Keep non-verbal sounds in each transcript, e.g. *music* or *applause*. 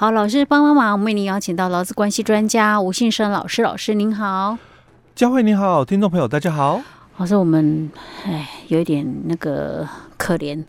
好，老师帮帮忙，我们为您邀请到劳资关系专家吴信生老师，老师您好，佳慧你好，听众朋友大家好。老师，我们哎有一点那个可怜。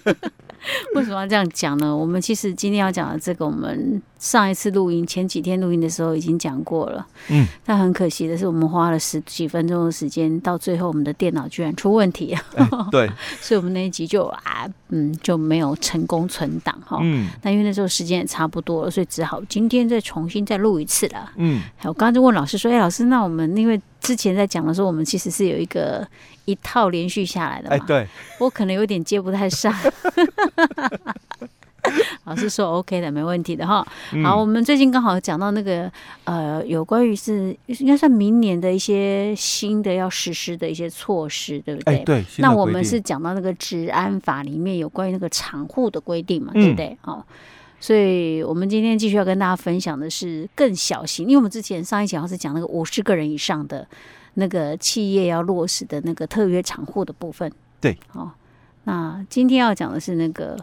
*laughs* *laughs* 为什么要这样讲呢？我们其实今天要讲的这个，我们上一次录音、前几天录音的时候已经讲过了。嗯，但很可惜的是，我们花了十几分钟的时间，到最后我们的电脑居然出问题。欸、对，*laughs* 所以我们那一集就啊，嗯，就没有成功存档哈。嗯，但因为那时候时间也差不多了，所以只好今天再重新再录一次了。嗯，我刚刚就问老师说：“哎、欸，老师，那我们因为之前在讲的时候，我们其实是有一个。”一套连续下来的嘛，哎，对，我可能有点接不太上。*laughs* 老师说 OK 的，没问题的哈。好，我们最近刚好讲到那个呃，有关于是应该算明年的一些新的要实施的一些措施，对不对？对。那我们是讲到那个治安法里面有关于那个厂户的规定嘛，对不对？好，所以我们今天继续要跟大家分享的是更小型，因为我们之前上一讲是讲那个五十个人以上的。那个企业要落实的那个特约厂户的部分，对，哦，那今天要讲的是那个，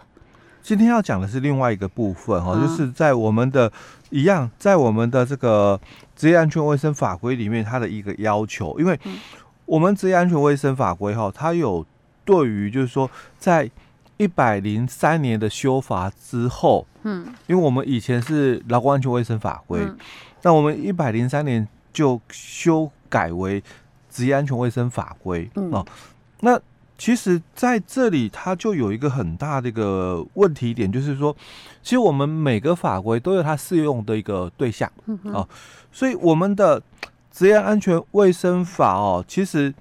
今天要讲的是另外一个部分哈，就是在我们的一样，在我们的这个职业安全卫生法规里面，它的一个要求，因为我们职业安全卫生法规哈，它有对于就是说，在一百零三年的修法之后，嗯，因为我们以前是劳工安全卫生法规，那我们一百零三年就修。改为职业安全卫生法规哦，那其实在这里它就有一个很大的一个问题点，就是说，其实我们每个法规都有它适用的一个对象哦，所以我们的职业安全卫生法哦，其实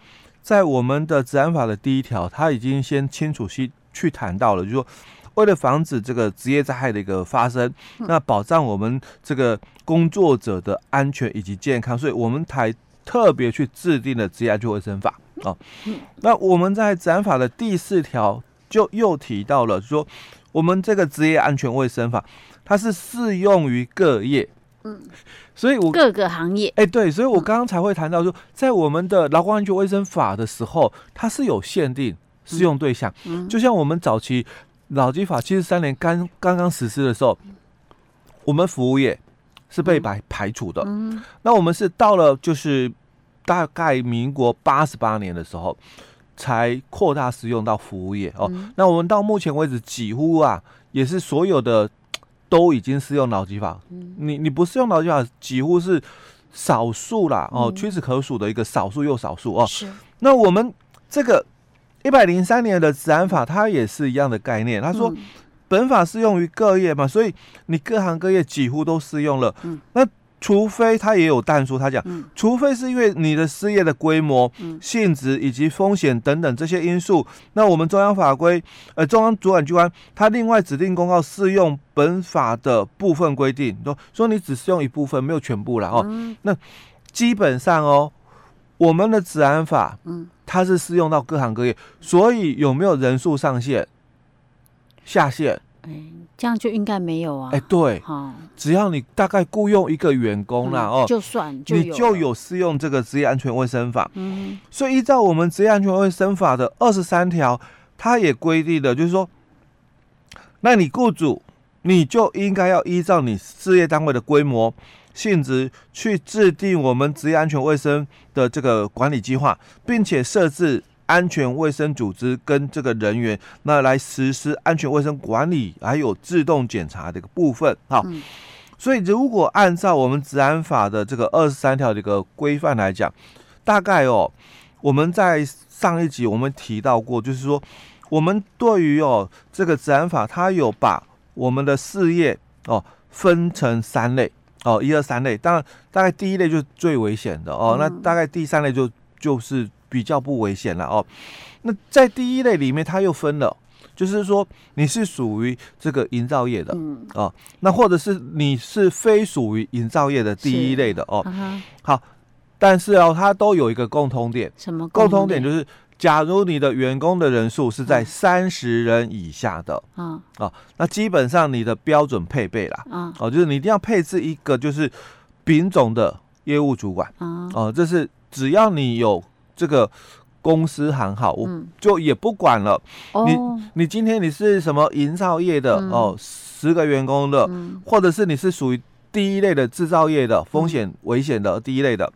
在我们的治安法的第一条，它已经先清楚去去谈到了，就是说，为了防止这个职业灾害的一个发生，那保障我们这个工作者的安全以及健康，所以我们才。特别去制定了职业安全卫生法。哦，那我们在职安法的第四条就又提到了说，我们这个职业安全卫生法它是适用于各业，嗯，所以我各个行业，哎，对，所以我刚刚才会谈到说，在我们的劳工安全卫生法的时候，它是有限定适用对象，就像我们早期劳基法七十三年刚刚刚实施的时候，我们服务业。是被排排除的。嗯，那我们是到了就是大概民国八十八年的时候，才扩大适用到服务业哦。那我们到目前为止，几乎啊也是所有的都已经适用劳基法。你你不适用劳基法，几乎是少数啦哦，屈指可数的一个少数又少数哦。是。那我们这个一百零三年的治安法，它也是一样的概念。他说。本法适用于各业嘛，所以你各行各业几乎都适用了。嗯，那除非他也有淡出，他讲，嗯，除非是因为你的事业的规模、嗯、性质以及风险等等这些因素，那我们中央法规，呃，中央主管机关，他另外指定公告适用本法的部分规定，说说你只适用一部分，没有全部了哦。嗯、那基本上哦，我们的治安法，嗯，它是适用到各行各业，所以有没有人数上限？下限，哎，这样就应该没有啊。哎，对，好，只要你大概雇佣一个员工啦，哦，就算你就有适用这个职业安全卫生法。嗯，所以依照我们职业安全卫生法的二十三条，它也规定的，就是说，那你雇主你就应该要依照你事业单位的规模、性质去制定我们职业安全卫生的这个管理计划，并且设置。安全卫生组织跟这个人员，那来实施安全卫生管理，还有自动检查的一个部分，好。所以如果按照我们治安法的这个二十三条的一个规范来讲，大概哦，我们在上一集我们提到过，就是说，我们对于哦这个治安法，它有把我们的事业哦分成三类哦，一二三类。当然，大概第一类就是最危险的哦，那大概第三类就就是。比较不危险了哦。那在第一类里面，它又分了，就是说你是属于这个营造业的，嗯哦，那或者是你是非属于营造业的第一类的哦。好，但是哦，它都有一个共通点，什么共通点？就是假如你的员工的人数是在三十人以下的，嗯。哦，那基本上你的标准配备啦，嗯。哦，就是你一定要配置一个就是丙种的业务主管，哦，这是只要你有。这个公司行号，我嗯。就也不管了。你，你今天你是什么营造业的、嗯。哦，十个员工的，嗯。或者是你是属于第一类的制造业的风险危险的第一类的，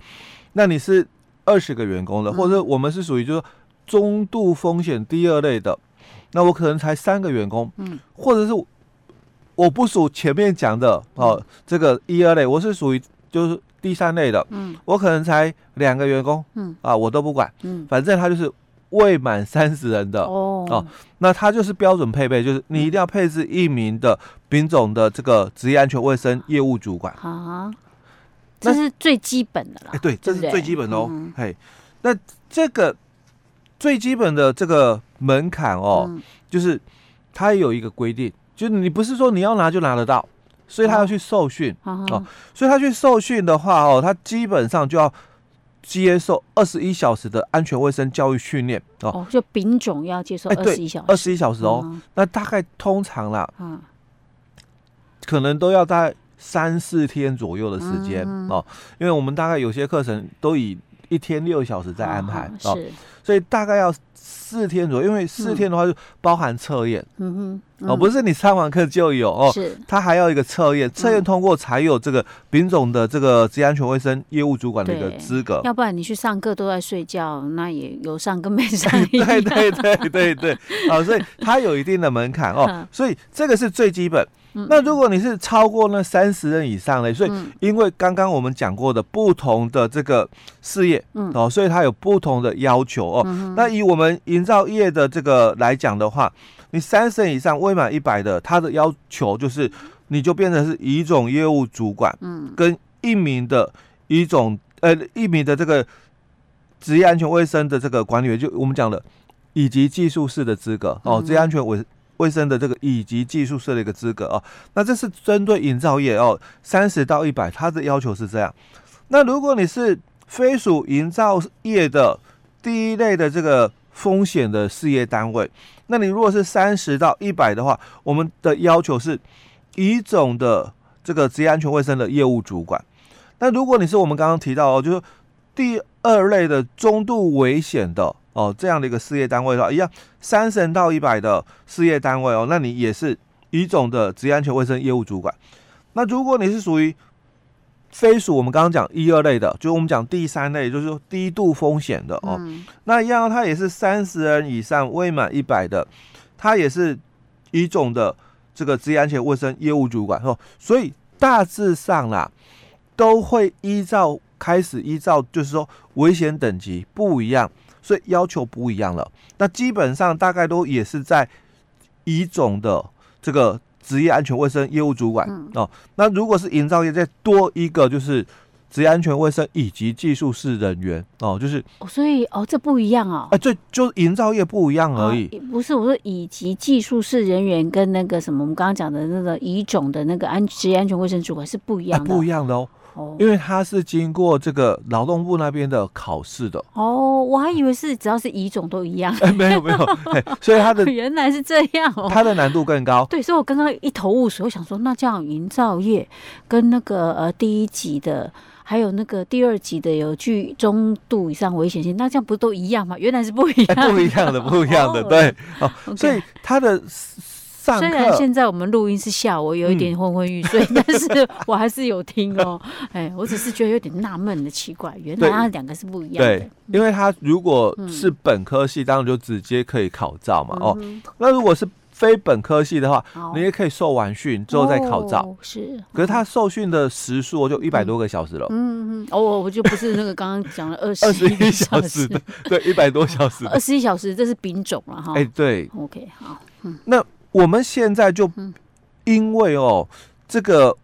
那你是二十个员工的，嗯。或者我们是属于就是中度风险第二类的，那我可能才三个员工，嗯或者是我不属前面讲的哦，这个一二类，我是属于就是第三类的，嗯我可能才两个员工，嗯啊，我都不管，嗯，反正他就是未满三十人的。哦哦那他就是标准配备，就是你一定要配置一名的丙种的这个职业安全卫生业务主管。啊，这是最基本的啦哎、。对，这是最基本的哦嗯。嘿，那这个最基本的这个门槛哦，嗯。就是它有一个规定，就是你不是说你要拿就拿得到，所以他要去受训。啊哦所以他去受训的话哦，他基本上就要接受二十一小时的安全卫生教育训练哦，哦，就丙种要接受二十一小时，二十一小时哦。嗯。那大概通常啦，嗯。可能都要大概三四天左右的时间、嗯。哦，因为我们大概有些课程都以一天六小时在安排哦，所以大概要四天左右，因为四天的话就包含测验、嗯哼，哦，不是你上完课就有哦，是，它还要一个测验，测验通过才有这个丙种的这个职业安全卫生业务主管的一个对资格。要不然你去上课都在睡觉，那也有上跟没上 *laughs* 一样。对对对对对，啊，所以它有一定的门槛哦 *laughs* 嗯，所以这个是最基本。嗯。那如果你是超过那三十人以上的，所以嗯。因为刚刚我们讲过的不同的这个事业嗯。哦，所以它有不同的要求哦。嗯那以我们营造业的这个来讲的话，你三十人以上未满一百的，它的要求就是你就变成是乙种业务主管，嗯。跟一名的乙种呃一名的这个职业安全卫生的这个管理员，就我们讲的以及技术士的资格哦，嗯。职业安全卫卫生的这个乙级技术士的一个资格哦。那这是针对营造业哦，三十到一百，它的要求是这样。那如果你是非属营造业的第一类的这个风险的事业单位，那你如果是三十到一百的话，我们的要求是乙种的这个职业安全卫生的业务主管。那如果你是我们刚刚提到哦，就是第二类的中度危险的哦这样的一个事业单位的话，一样三十人到一百的事业单位哦，那你也是乙种的职业安全卫生业务主管。那如果你是属于非属我们刚刚讲一二类的，就是我们讲第三类，就是说低度风险的哦，嗯那一样它也是三十人以上未满一百的，它也是乙种的这个职业安全卫生业务主管哦，所以大致上啦，都会依照开始依照就是说危险等级不一样，所以要求不一样了。那基本上大概都也是在乙种的这个职业安全卫生业务主管、嗯哦。那如果是营造业，再多一个就是职业安全卫生以及技术室人员哦，就是哦，所以哦，这不一样哦啊，。这就是营造业不一样而已。哦不是我说，以及技术室人员跟那个什么，我们刚刚讲的那个乙种的那个安职业安全卫生主管是不一啊，样的，不一样的哦，哦因为它是经过这个劳动部那边的考试的。哦，我还以为是只要是乙种都一样，哎，没有没有，*laughs* 嘿所以它的 *laughs* 原来是这样哦。它的难度更高。对，所以我刚刚一头雾水，我想说，那这样营造业跟那个呃第一级的，还有那个第二级的有具中度以上危险性，那这样不都一样吗？原来是不一样不一样的，不一样的，*laughs* 哦对，哦所以它的上虽然课，现在我们录音是下午，我有一点昏昏欲睡，*laughs* 但是我还是有听哦。哎，我只是觉得有点纳闷的奇怪，原来它两个是不一样的对。，因为他如果嗯是本科系，当然就直接可以考照嘛，哦，嗯那如果是非本科系的话，你也可以受完训之后再考照，哦是，可是他受训的时数就一百多个小时了，嗯嗯，哦，我我就不是那个刚刚讲了二 *laughs* 二十一小小时的，对，一百多小时二，十一小时，这是丙种了哈。哎，对，OK，好，我们现在就嗯。因为哦，这个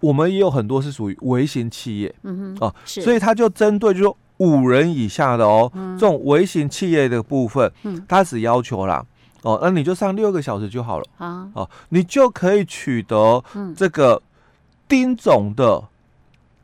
我们也有很多是属于微型企业嗯哼，哦，是，所以他就针对就是说五人以下的哦，这种微型企业的部分嗯，它只要求啦，哦，那你就上六个小时就好了啊，哦，你就可以取得嗯。这个丁总的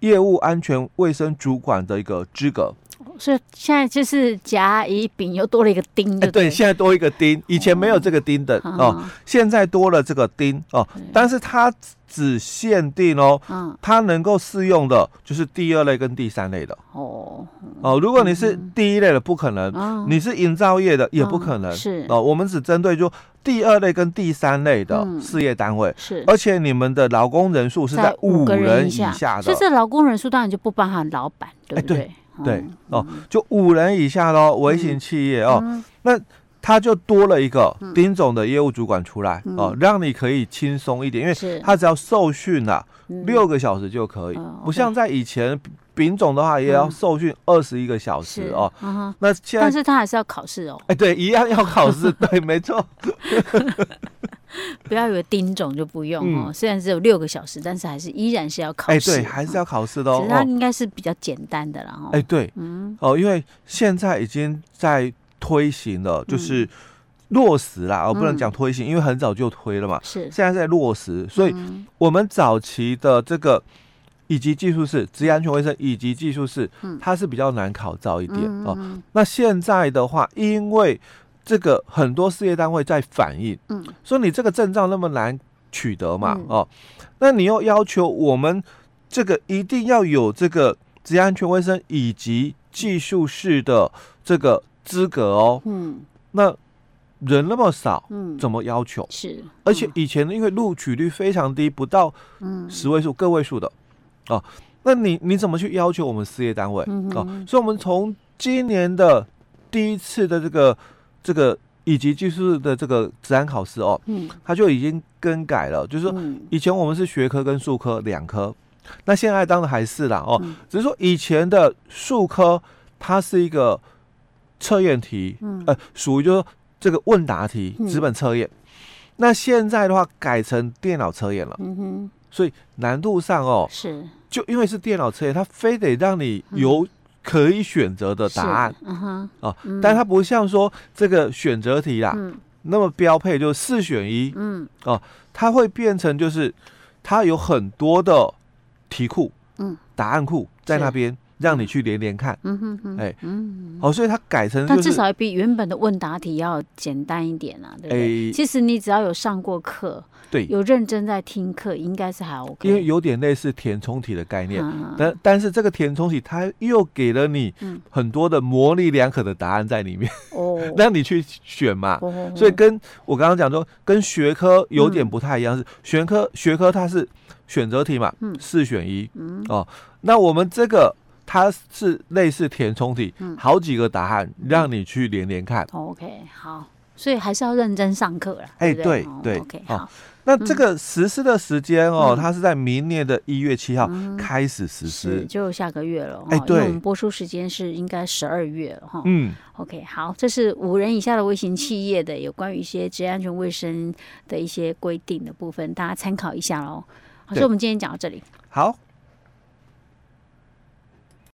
业务安全卫生主管的一个资格所以现在就是甲乙丙又多了一个丁的、欸，对，现在多一个丁，以前没有这个丁的哦，哦，现在多了这个丁哦，但是它只限定哦，嗯，它能够适用的就是第二类跟第三类的。哦哦，如果你是第一类的不可能，嗯、你是营造业的也不可能，嗯、是。哦，我们只针对就第二类跟第三类的事业单位、嗯、是，而且你们的劳工人数是在五人以下。的，所以这劳工人数当然就不包含老板，对不对？欸对对哦，就五人以下喽，微型企业哦，嗯、那他就多了一个丁总的业务主管出来、嗯、哦，让你可以轻松一点，因为他只要受训了六个小时就可以，嗯、不像在以前丙总的话也要受训二十一个小时哦。嗯、那现在但是他还是要考试哦。哎，对，一样要考试，*laughs* 对，没错。*laughs* *laughs* 不要以为丁总就不用哦，虽然只有六个小时，但是还是依然是要考试。哎，对，还是要考试的哦。其实它应该是比较简单的啦。哎，对，嗯，哦，因为现在已经在推行了，就是落实啦。哦，不能讲推行，因为很早就推了嘛。是，现在在落实，所以我们早期的这个以及技术士、职业安全卫生以及技术士，它是比较难考照一点哦。那现在的话，因为这个很多事业单位在反映，嗯，说你这个证照那么难取得嘛，嗯、哦，那你又要求我们这个一定要有这个职业安全卫生以及技术士的这个资格哦，嗯，那人那么少，嗯，怎么要求？是，嗯、而且以前因为录取率非常低，不到十位数、个位数的，哦，那你你怎么去要求我们事业单位？嗯、哼。哦，所以我们从今年的第一次的这个。这个以及技术的这个职安考试哦，嗯，它就已经更改了，就是说以前我们是学科跟术科两科，那现在当然还是啦哦，只是说以前的术科它是一个测验题，嗯，呃，属于就是说这个问答题纸本测验，那现在的话改成电脑测验了，嗯哼，所以难度上哦是，就因为是电脑测验，它非得让你有。可以选择的答案，嗯哼，哦，但它不像说这个选择题啦，嗯、那么标配就是四选一，嗯，哦，它会变成就是它有很多的题库，嗯，答案库在那边。让你去连连看，嗯哼哼，哎，嗯，哦，所以它改成，它至少比原本的问答题要简单一点啊，对不对？其实你只要有上过课，对，有认真在听课，应该是还 OK。因为有点类似填充题的概念，但但是这个填充题它又给了你很多的模棱两可的答案在里面，哦，*laughs* 让你去选嘛。所以跟我刚刚讲说，跟学科有点不太一样，是学科学科它是选择题嘛，嗯。四选一，嗯。哦，那我们这个。它是类似填充题，嗯、好几个答案让你去连连看。OK，好，所以还是要认真上课了。哎，对对，OK，好。那这个实施的时间哦，嗯、它是在明年的一月七号开始实施，嗯、就下个月了。哎，对，我们播出时间是应该十二月了哈。嗯，OK，好，这是五人以下的微型企业的有关于一些职业安全卫生的一些规定的部分，大家参考一下喽。好，所以我们今天讲到这里。好。